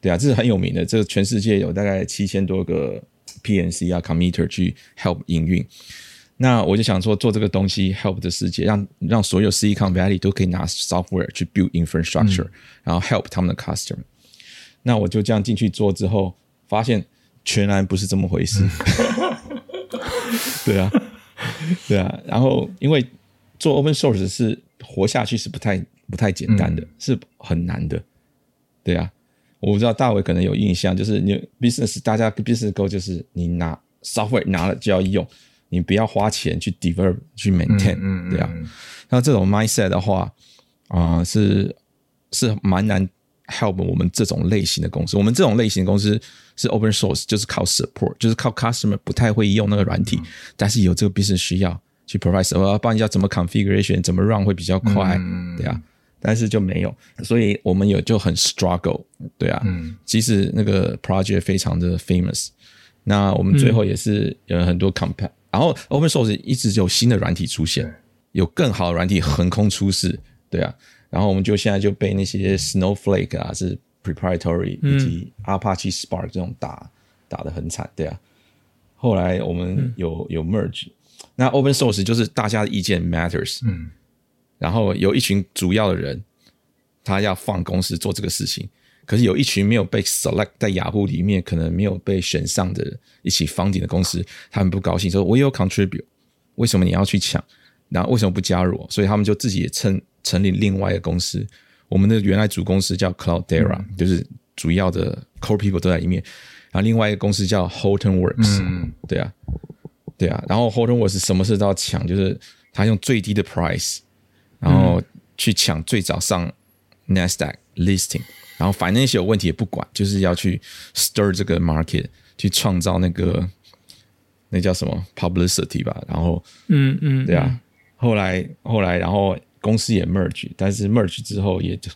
对啊，这是很有名的，这个全世界有大概七千多个 PNC 啊 Committer 去 help 营运。那我就想说，做这个东西 help 的世界，让让所有 Silicon Valley 都可以拿 software 去 build infrastructure，然后 help 他们的 customer。那我就这样进去做之后，发现。全然不是这么回事。对啊，对啊。然后因为做 open source 是活下去是不太不太简单的，嗯、是很难的。对啊，我不知道大伟可能有印象，就是你 business 大家 business go 就是你拿 software 拿了就要用，你不要花钱去 develop 去 maintain，对啊。那这种 mindset 的话啊、呃，是是蛮难 help 我们这种类型的公司。我们这种类型的公司是 open source，就是靠 support，就是靠 customer 不太会用那个软体，嗯、但是有这个 business 需要去 provide，我要帮人家怎么 configuration，怎么 run 会比较快，嗯、对啊。但是就没有，所以我们有就很 struggle，对啊。嗯、即使那个 project 非常的 famous，那我们最后也是有很多 compa，、嗯、然后 open source 一直有新的软体出现。有更好的软体横空出世，对啊，然后我们就现在就被那些 Snowflake 啊，是 proprietary 以及 Apache Spark 这种打打得很惨，对啊。后来我们有有 merge，那 open source 就是大家的意见 matters，嗯，然后有一群主要的人，他要放公司做这个事情，可是有一群没有被 select 在雅虎里面，可能没有被选上的一起 funding 的公司，他们不高兴，说我也有 contribute，为什么你要去抢？然后为什么不加入？所以他们就自己也成成立另外一个公司。我们的原来主公司叫 Cloudera，、嗯、就是主要的 core people 都在里面。然后另外一个公司叫 Hortonworks，、嗯、对啊，对啊。然后 Hortonworks 什么事都要抢，就是他用最低的 price，然后去抢最早上 Nasdaq listing，然后反正那些有问题也不管，就是要去 stir 这个 market，去创造那个那叫什么 publicity 吧。然后，嗯嗯，对啊。后来，后来，然后公司也 merge，但是 merge 之后也就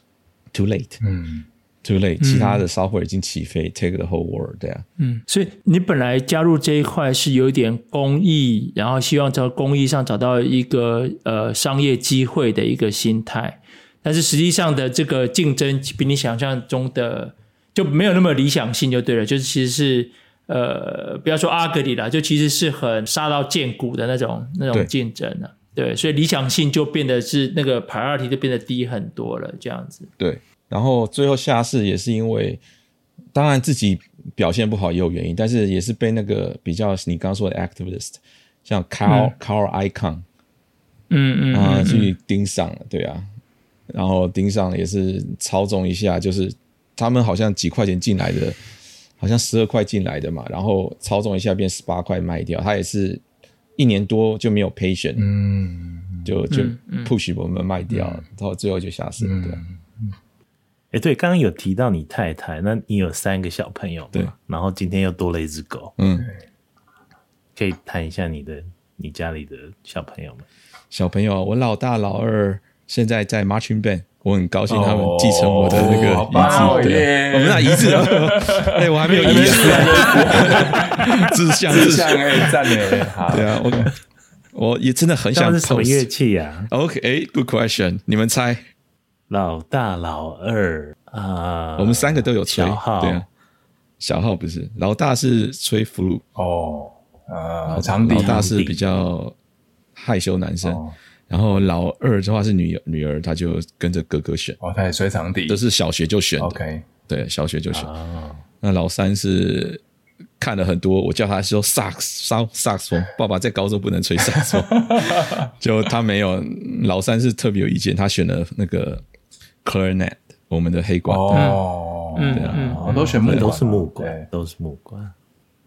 too late，嗯，too late，其他的 software 已经起飞、嗯、take the whole world，对啊，嗯，所以你本来加入这一块是有一点公益，然后希望在公益上找到一个呃商业机会的一个心态，但是实际上的这个竞争比你想象中的就没有那么理想性，就对了，就是其实是呃不要说 ugly 啦，就其实是很杀到见骨的那种那种竞争了。对，所以理想性就变得是那个 priority 就变得低很多了，这样子。对，然后最后下市也是因为，当然自己表现不好也有原因，但是也是被那个比较你刚刚说的 activist，像 Carl、嗯、Carl Icahn，嗯嗯啊去盯上了，对啊，然后盯上也是操纵一下，就是他们好像几块钱进来的，好像十二块进来的嘛，然后操纵一下变十八块卖掉，他也是。一年多就没有 patient，嗯，就就 push 我们卖掉，然后最后就下市了。对，哎，对，刚刚有提到你太太，那你有三个小朋友，对，然后今天又多了一只狗，嗯，可以谈一下你的你家里的小朋友们。小朋友，我老大老二现在在 marching band。我很高兴他们继承我的那个遗志，对，我们那遗志啊，哎，我还没有遗志，志向。志向哎，赞哎，好，对啊，我我也真的很想。是什么乐器呀？OK，Good question，你们猜？老大、老二啊，我们三个都有吹，对啊，小号不是，老大是吹 flute 哦，啊，长笛，老大是比较害羞男生。然后老二的话是女儿，女儿她就跟着哥哥选。哦，她也吹长笛，都是小学就选的。OK，对，小学就选。哦、那老三是看了很多，我叫他说萨克斯，萨克斯风。爸爸在高中不能吹萨克斯风，就他没有。老三是特别有意见，他选了那个 clarinet，我们的黑管。哦，对啊，嗯、都选木管，都是木管，都是木管。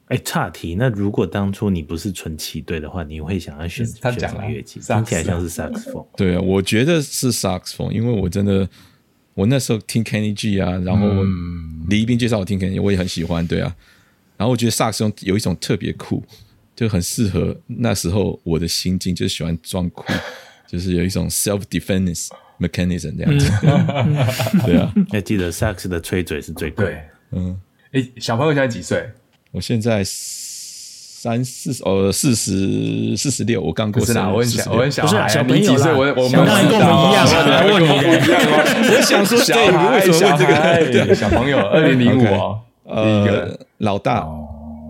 哎，岔题。那如果当初你不是纯骑队的话，你会想要选选什么乐器？听起来像是萨克斯风。对啊，我觉得是萨克斯风，因为我真的，我那时候听 Kenny G 啊，然后李一斌介绍我听 Kenny，我也很喜欢。对啊，然后我觉得萨克斯风有一种特别酷，就很适合那时候我的心境，就喜欢装酷，就是有一种 self defense mechanism 这样子。对啊，要记得萨克斯的吹嘴是最贵。嗯，哎，小朋友现在几岁？我现在三四十，呃，四十四十六，我刚过生日。我很小，我很小不是，小朋友啦。我们当然跟我们一样啊，来问你一样。我想说，小孩，为什么问这个？小朋友，二零零五哦，呃老大，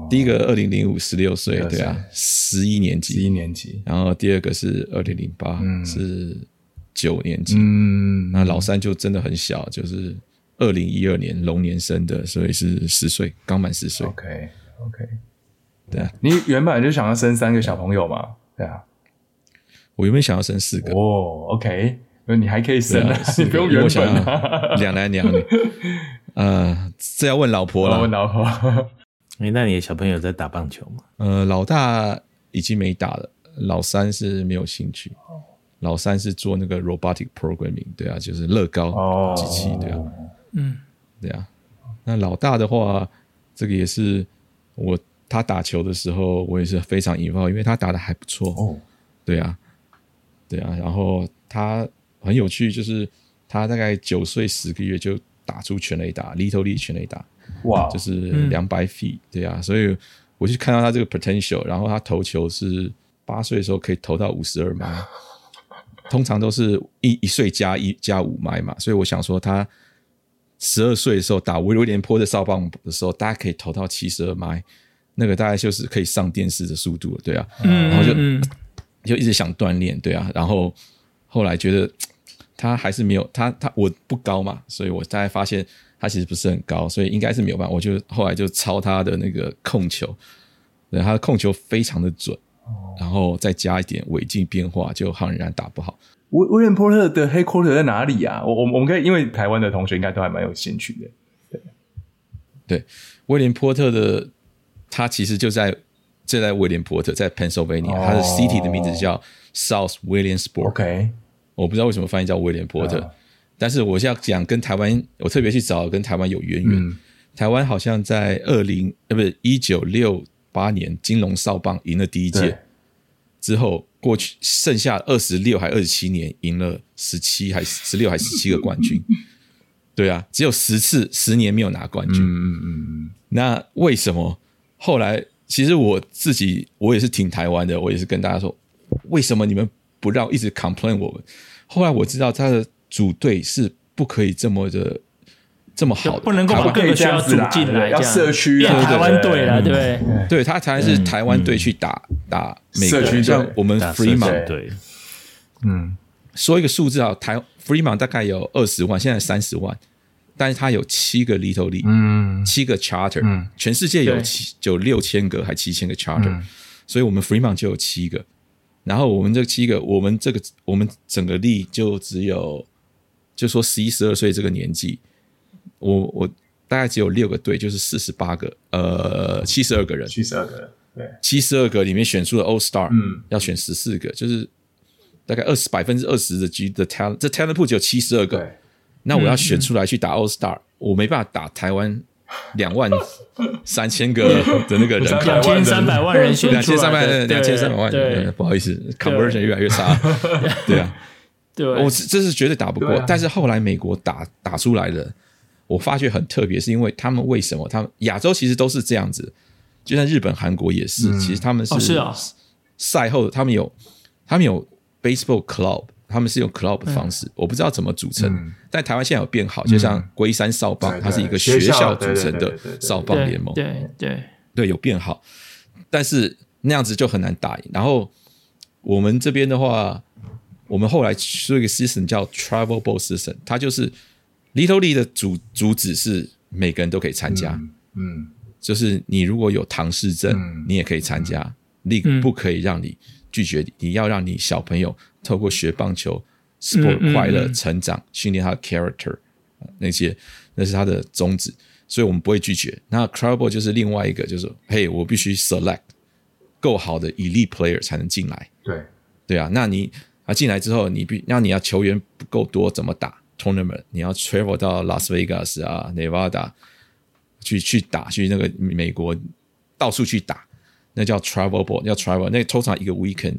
第一个二零零五，十六岁，对啊，十一年级，十一年级。然后第二个是二零零八，是九年级。嗯，那老三就真的很小，就是。二零一二年龙年生的，所以是十岁，刚满十岁。OK OK，对啊，你原本就想要生三个小朋友嘛？对啊，我原本想要生四个哦。OK，那你还可以生啊，你不用原本啊，两男两女。呃，这要问老婆了。问老婆。哎，那你的小朋友在打棒球吗？呃，老大已经没打了，老三是没有兴趣。老三是做那个 robotic programming，对啊，就是乐高机器，对啊，嗯，对啊。那老大的话，这个也是我他打球的时候，我也是非常 involved，因为他打的还不错哦。对啊，对啊。然后他很有趣，就是他大概九岁十个月就打出全垒打，Little League 全垒打，哇，就是两百 feet，对啊。所以我就看到他这个 potential，然后他投球是八岁的时候可以投到五十二码。通常都是一一岁加一加五迈嘛，所以我想说，他十二岁的时候打威廉波的少棒的时候，大家可以投到七十二迈，那个大概就是可以上电视的速度了，对啊，嗯、然后就 就一直想锻炼，对啊，然后后来觉得 他还是没有他他我不高嘛，所以我大概发现他其实不是很高，所以应该是没有办法，我就后来就抄他的那个控球，对，他的控球非常的准。然后再加一点违禁变化，就很然打不好。威威廉波特的 headquarter 在哪里啊？我我我们可以，因为台湾的同学应该都还蛮有兴趣的。对，对，威廉波特的他其实就在就在威廉波特，在 Pennsylvania，他的 city 的名字叫 South Williamsport。OK，我不知道为什么翻译叫威廉波特，但是我现在讲跟台湾，我特别去找跟台湾有渊源。嗯、台湾好像在二零呃不是一九六。八年金龙少棒赢了第一届之后，过去剩下二十六还二十七年赢了十七还十六还十七个冠军，对啊，只有十次十年没有拿冠军。嗯嗯嗯。那为什么后来？其实我自己我也是挺台湾的，我也是跟大家说，为什么你们不让一直 complain 我们？后来我知道他的组队是不可以这么的。这么好，不能够把各个学校组进来，要社区啊，台湾队了，对。对，他才是台湾队去打打美国，像我们 Freeman 对，嗯，说一个数字啊，台 Fremont 大概有二十万，现在三十万，但是他有七个 Little League，嗯，七个 Charter，全世界有七有六千个还七千个 Charter，所以我们 Fremont 就有七个，然后我们这七个，我们这个我们整个 League 就只有，就说十一十二岁这个年纪。我我大概只有六个队，就是四十八个，呃，七十二个人，七十二个人，对，七十二个里面选出了 All Star，嗯，要选十四个，就是大概二十百分之二十的 G 的 talent，这 talent pool 只有七十二个，那我要选出来去打 All Star，我没办法打台湾两万 三千个的那个人口，两千三百万人选，两千三百两千三百万人，不好意思，conversion 越来越差，对啊，对，我这是绝对打不过，但是后来美国打打出来了。我发觉很特别，是因为他们为什么？他们亚洲其实都是这样子，就像日本、韩国也是。嗯、其实他们是赛后，他们有他们有 baseball club，他们是用 club 的方式。嗯、我不知道怎么组成，嗯、但台湾现在有变好，就像龟山少棒，嗯、它是一个学校组成的少棒联盟。对对对，对，有变好，但是那样子就很难打赢。然后我们这边的话，我们后来出一个 system 叫 travel ball system，它就是。Little League 的主主旨是每个人都可以参加，嗯，嗯。就是你如果有唐氏症，嗯、你也可以参加。League、嗯、不可以让你拒绝你，你要让你小朋友透过学棒球、sport 快乐成长，训练、他的 character 那些，那是他的宗旨，所以我们不会拒绝。那 Ball 就是另外一个，就是嘿，我必须 select 够好的 elite player 才能进来。对，对啊，那你啊进来之后，你必那你要球员不够多，怎么打？Tournament，你要 travel 到拉斯维加斯啊、Nevada 去去打，去那个美国到处去打，那叫 travel ball，要 travel，那通常一个 weekend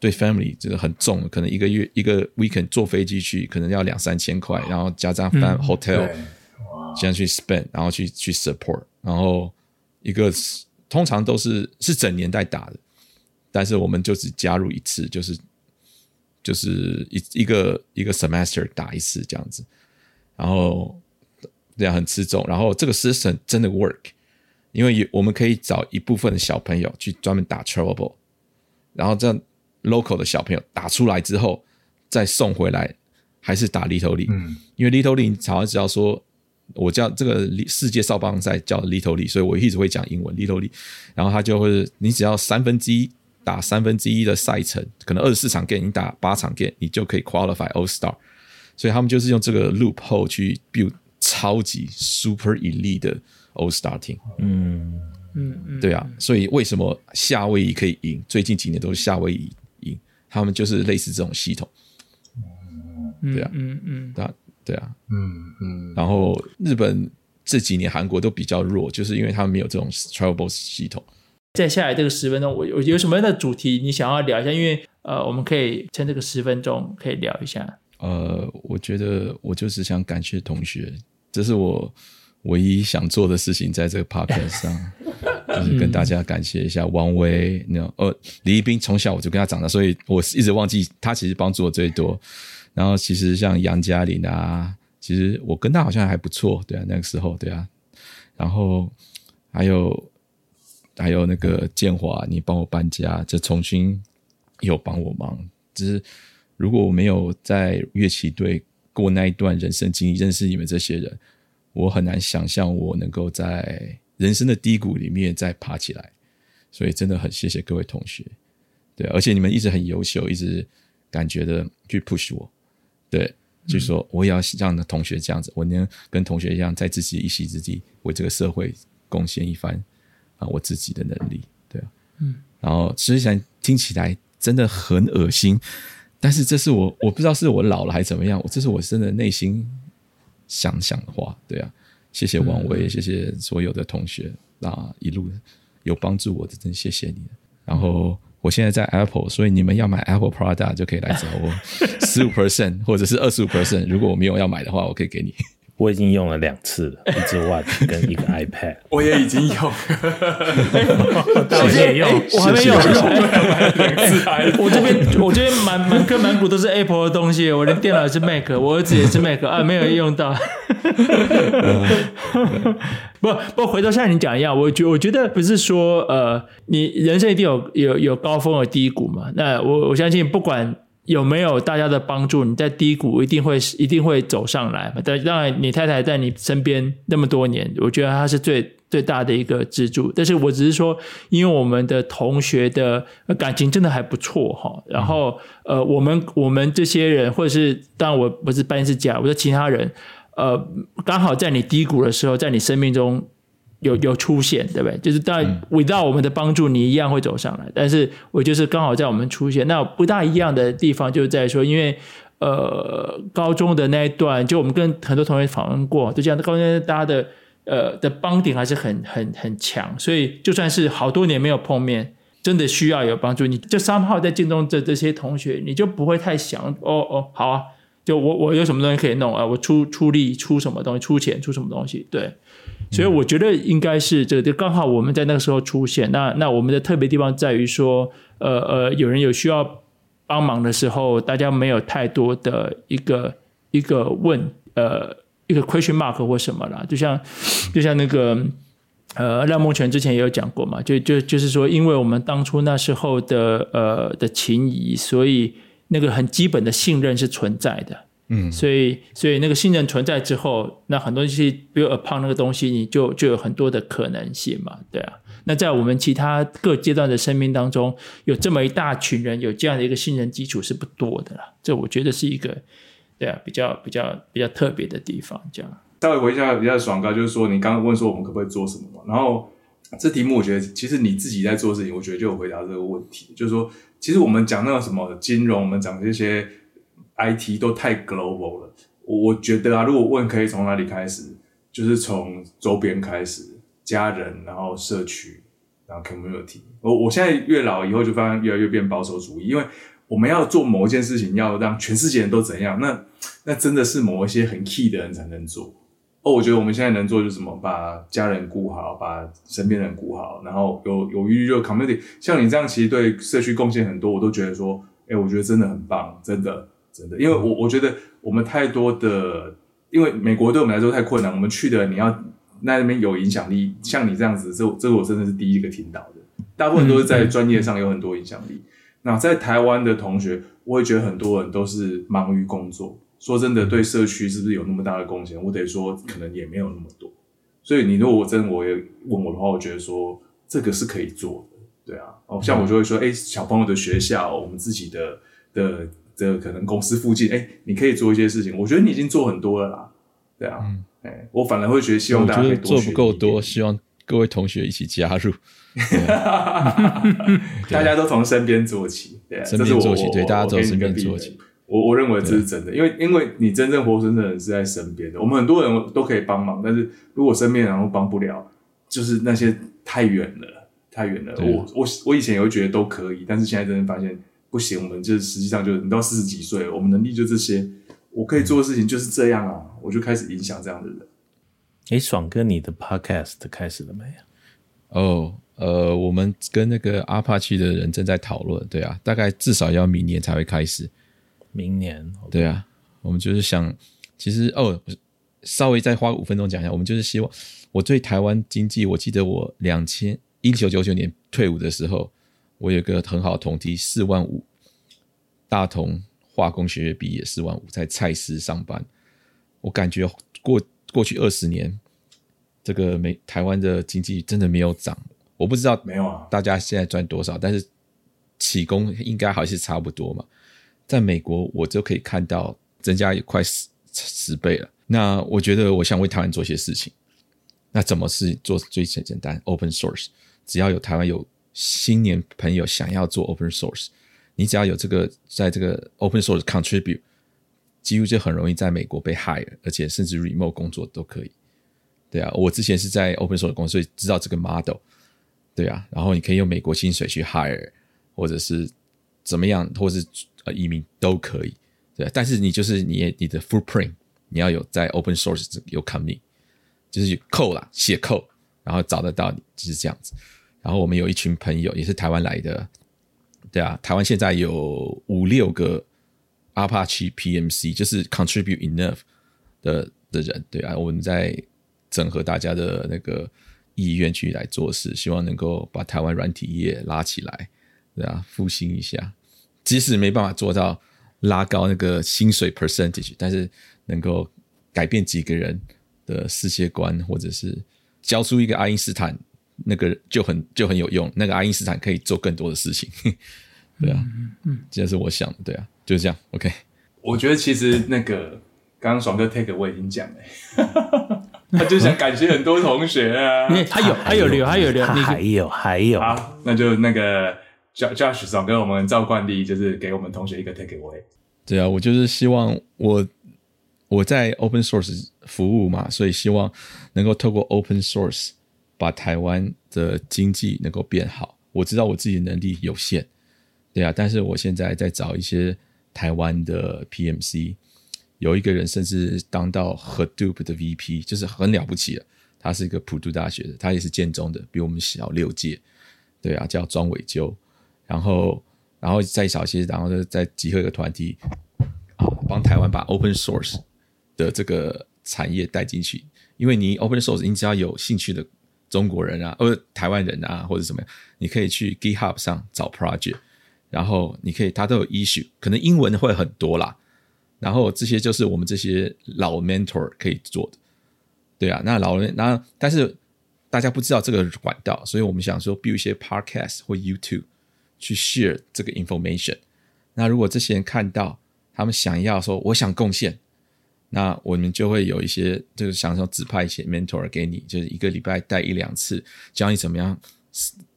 对 family 这个很重，可能一个月一个 weekend 坐飞机去，可能要两三千块，然后加上 fam hotel，这样去 spend，然后去去 support，然后一个通常都是是整年在打的，但是我们就只加入一次，就是。就是一一个一个 semester 打一次这样子，然后这样很吃重，然后这个 system 真的 work，因为我们可以找一部分的小朋友去专门打 travel ball，然后这样 local 的小朋友打出来之后再送回来，还是打 little league，嗯，因为 little league 好像只要说我叫这个世界少棒赛叫 Little League，所以我一直会讲英文 Little League。然后他就会，你只要三分之一打三分之一的赛程，可能二十四场 game 你打八场 game，你就可以 qualify All Star。所以他们就是用这个 loophole 去 build 超级 super elite 的 All Star team。嗯嗯嗯，对啊，所以为什么夏威夷可以赢？最近几年都是夏威夷赢，他们就是类似这种系统。对啊，嗯嗯，对啊，对啊，嗯嗯。然后日本这几年韩国都比较弱，就是因为他们没有这种 travel b o s 系统。接下来这个十分钟，我有有什么样的主题你想要聊一下？因为呃，我们可以趁这个十分钟可以聊一下。呃，我觉得我就是想感谢同学，这是我唯一想做的事情，在这个 podcast 上，就是跟大家感谢一下王威，那呃李一斌，从小我就跟他长大，所以我一直忘记他其实帮助我最多。然后其实像杨嘉玲啊，其实我跟他好像还不错，对啊，那个时候对啊。然后还有还有那个建华，你帮我搬家，这重新有帮我忙。只是如果我没有在乐器队过那一段人生经历，认识你们这些人，我很难想象我能够在人生的低谷里面再爬起来。所以真的很谢谢各位同学，对，而且你们一直很优秀，一直感觉的去 push 我。对，就是说，我也要让同学这样子，我能跟同学一样，在自己一席之地为这个社会贡献一番啊，我自己的能力，对啊，嗯，然后实际上听起来真的很恶心，但是这是我我不知道是我老了还是怎么样，我这是我真的内心想想的话，对啊，谢谢王维，谢谢所有的同学啊，一路有帮助我的，真谢谢你，然后。我现在在 Apple，所以你们要买 Apple Product 就可以来找我，十五 percent 或者是二十五 percent。如果我没有要买的话，我可以给你。我已经用了两次了，一只 Watch 跟一个 iPad。我也已经用，我也用，我还没有用。我这边我这边满满坑满谷都是 Apple 的东西，我的电脑也是 Mac，我儿子也是 Mac 啊，没有用到。不不，回头像你讲一样，我觉我觉得不是说呃，你人生一定有有有高峰和低谷嘛。那我我相信不管。有没有大家的帮助？你在低谷一定会一定会走上来嘛？但当然，你太太在你身边那么多年，我觉得她是最最大的一个支柱。但是我只是说，因为我们的同学的感情真的还不错哈。然后呃，我们我们这些人，或者是当然我不是办事家，我说其他人，呃，刚好在你低谷的时候，在你生命中。有有出现，对不对？就是在 without 我们的帮助，你一样会走上来。但是我就是刚好在我们出现，那不大一样的地方就是在说，因为呃，高中的那一段，就我们跟很多同学访问过，就这样，高中大家的呃的 bonding 还是很很很强，所以就算是好多年没有碰面，真的需要有帮助，你就 somehow 在见中这这些同学，你就不会太想哦哦，好啊，就我我有什么东西可以弄啊，我出出力出什么东西，出钱出什么东西，对。所以我觉得应该是这个，就刚好我们在那个时候出现。那那我们的特别地方在于说，呃呃，有人有需要帮忙的时候，大家没有太多的一个一个问，呃，一个 question mark 或什么啦。就像就像那个呃，赖孟权之前也有讲过嘛，就就就是说，因为我们当初那时候的呃的情谊，所以那个很基本的信任是存在的。嗯，所以所以那个信任存在之后，那很多东西比如 upon 那个东西，你就就有很多的可能性嘛，对啊。那在我们其他各阶段的生命当中，有这么一大群人有这样的一个信任基础是不多的啦。这我觉得是一个，对啊，比较比较比较特别的地方。这样稍微回一下比较爽哥，就是说你刚刚问说我们可不可以做什么嘛？然后这题目我觉得其实你自己在做事情，我觉得就有回答这个问题，就是说其实我们讲那个什么金融，我们讲这些。IT 都太 global 了，我觉得啊，如果问可以从哪里开始，就是从周边开始，家人，然后社区，然后 community。我我现在越老以后就发现越来越变保守主义，因为我们要做某一件事情，要让全世界人都怎样，那那真的是某一些很 key 的人才能做。哦，我觉得我们现在能做就是什么，把家人顾好，把身边人顾好，然后有有余就 community。像你这样，其实对社区贡献很多，我都觉得说，哎，我觉得真的很棒，真的。真的，因为我我觉得我们太多的，因为美国对我们来说太困难，我们去的你要那边有影响力，像你这样子，这这个我真的是第一个听到的。大部分都是在专业上有很多影响力。那在台湾的同学，我也觉得很多人都是忙于工作，说真的，对社区是不是有那么大的贡献？我得说，可能也没有那么多。所以你如果我真我也问我的话，我觉得说这个是可以做的，对啊。哦，像我就会说，哎、小朋友的学校，我们自己的的的可能公司附近，哎、欸，你可以做一些事情。我觉得你已经做很多了啦，对啊。哎、嗯，我反而会觉得希望大家可以。做不够多，希望各位同学一起加入。大家都从身边做起，对啊，身边做起，对，大家都从身边做起。我我认为这是真的，因为因为你真正活生生的人是在身边的。我们很多人都可以帮忙，但是如果身边人都帮不了，就是那些太远了，太远了。我我我以前也会觉得都可以，但是现在真的发现不行。我们就实际上就你到四十几岁，我们能力就这些，我可以做的事情就是这样啊，我就开始影响这样的人。哎，爽哥，你的 podcast 开始了没有？哦，呃，我们跟那个阿帕奇的人正在讨论，对啊，大概至少要明年才会开始。明年，okay. 对啊，我们就是想，其实哦，稍微再花五分钟讲一下，我们就是希望，我对台湾经济，我记得我两千一九九九年退伍的时候，我有个很好的同梯，四万五，大同化工学院毕业，四万五，在蔡司上班，我感觉过过去二十年，这个没台湾的经济真的没有涨，我不知道没有啊，大家现在赚多少，但是起工应该还是差不多嘛。在美国，我就可以看到增加也快十十倍了。那我觉得，我想为台湾做些事情。那怎么是做最简简单？Open source，只要有台湾有新年朋友想要做 Open source，你只要有这个在这个 Open source contribute，几乎就很容易在美国被 hire，而且甚至 remote 工作都可以。对啊，我之前是在 Open source 公司，所以知道这个 model。对啊，然后你可以用美国薪水去 hire，或者是怎么样，或者是。呃，移民都可以，对，但是你就是你你的 footprint，你要有在 open source 有 commit，就是有 code 啦，写扣然后找得到你，就是这样子。然后我们有一群朋友也是台湾来的，对啊，台湾现在有五六个 Apache PMC，就是 contribute enough 的的人，对啊，我们在整合大家的那个意愿去来做事，希望能够把台湾软体业拉起来，对啊，复兴一下。即使没办法做到拉高那个薪水 percentage，但是能够改变几个人的世界观，或者是教出一个爱因斯坦，那个就很就很有用。那个爱因斯坦可以做更多的事情，对啊，嗯，这是我想的，对啊，就是这样。OK，我觉得其实那个刚刚爽哥 take 我已经讲了，他就想感谢很多同学啊，他有他有留，他有留，还有还有，好，那就那个。Josh 爽哥，我们照惯例就是给我们同学一个 take away。对啊，我就是希望我我在 open source 服务嘛，所以希望能够透过 open source 把台湾的经济能够变好。我知道我自己的能力有限，对啊，但是我现在在找一些台湾的 PMC，有一个人甚至当到 Hadoop 的 VP，就是很了不起了。他是一个普渡大学的，他也是建中的，比我们小六届。对啊，叫庄伟鸠。然后，然后再小些，然后再集合一个团体啊，帮台湾把 open source 的这个产业带进去。因为你 open source，你只要有兴趣的中国人啊，或者台湾人啊，或者怎么样，你可以去 GitHub 上找 project，然后你可以，它都有 issue，可能英文会很多啦。然后这些就是我们这些老 mentor 可以做的，对啊，那老人，那但是大家不知道这个管道，所以我们想说，build 一些 podcast 或 YouTube。去 share 这个 information，那如果这些人看到，他们想要说我想贡献，那我们就会有一些就是想说指派一些 mentor 给你，就是一个礼拜带一两次，教你怎么样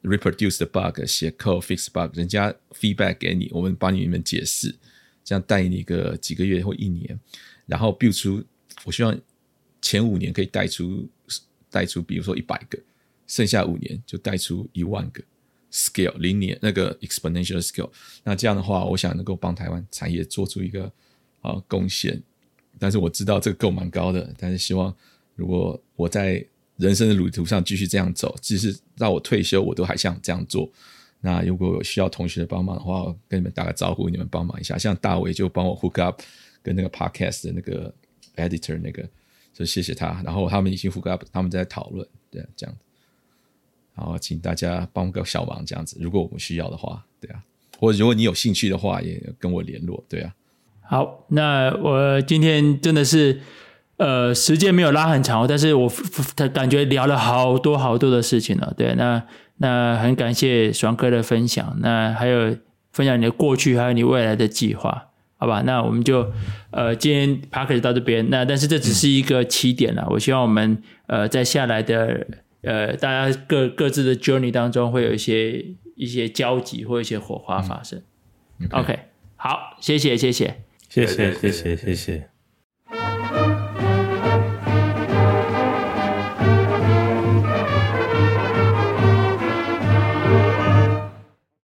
reproduce the bug，写 code fix bug，人家 feedback 给你，我们帮你们解释，这样带你个几个月或一年，然后 build 出，我希望前五年可以带出带出，比如说一百个，剩下五年就带出一万个。Scale 零年那个 exponential scale，那这样的话，我想能够帮台湾产业做出一个啊贡献。但是我知道这个够蛮高的，但是希望如果我在人生的旅途上继续这样走，即使到我退休，我都还想这样做。那如果有需要同学的帮忙的话，我跟你们打个招呼，你们帮忙一下。像大伟就帮我 hook up 跟那个 podcast 的那个 editor 那个，就谢谢他。然后他们已经 hook up，他们在讨论，对，这样子。好，请大家帮个小忙，这样子。如果我们需要的话，对啊，或者如果你有兴趣的话，也跟我联络，对啊。好，那我今天真的是呃时间没有拉很长，但是我他感觉聊了好多好多的事情了。对，那那很感谢爽哥的分享，那还有分享你的过去，还有你未来的计划。好吧，那我们就呃，今天 podcast 到这边。那但是这只是一个起点了。我希望我们呃，在下来的呃，大家各各自的 journey 当中，会有一些一些交集或一些火花发生。嗯、OK，, 好，谢谢，谢谢，谢谢，谢谢，谢谢。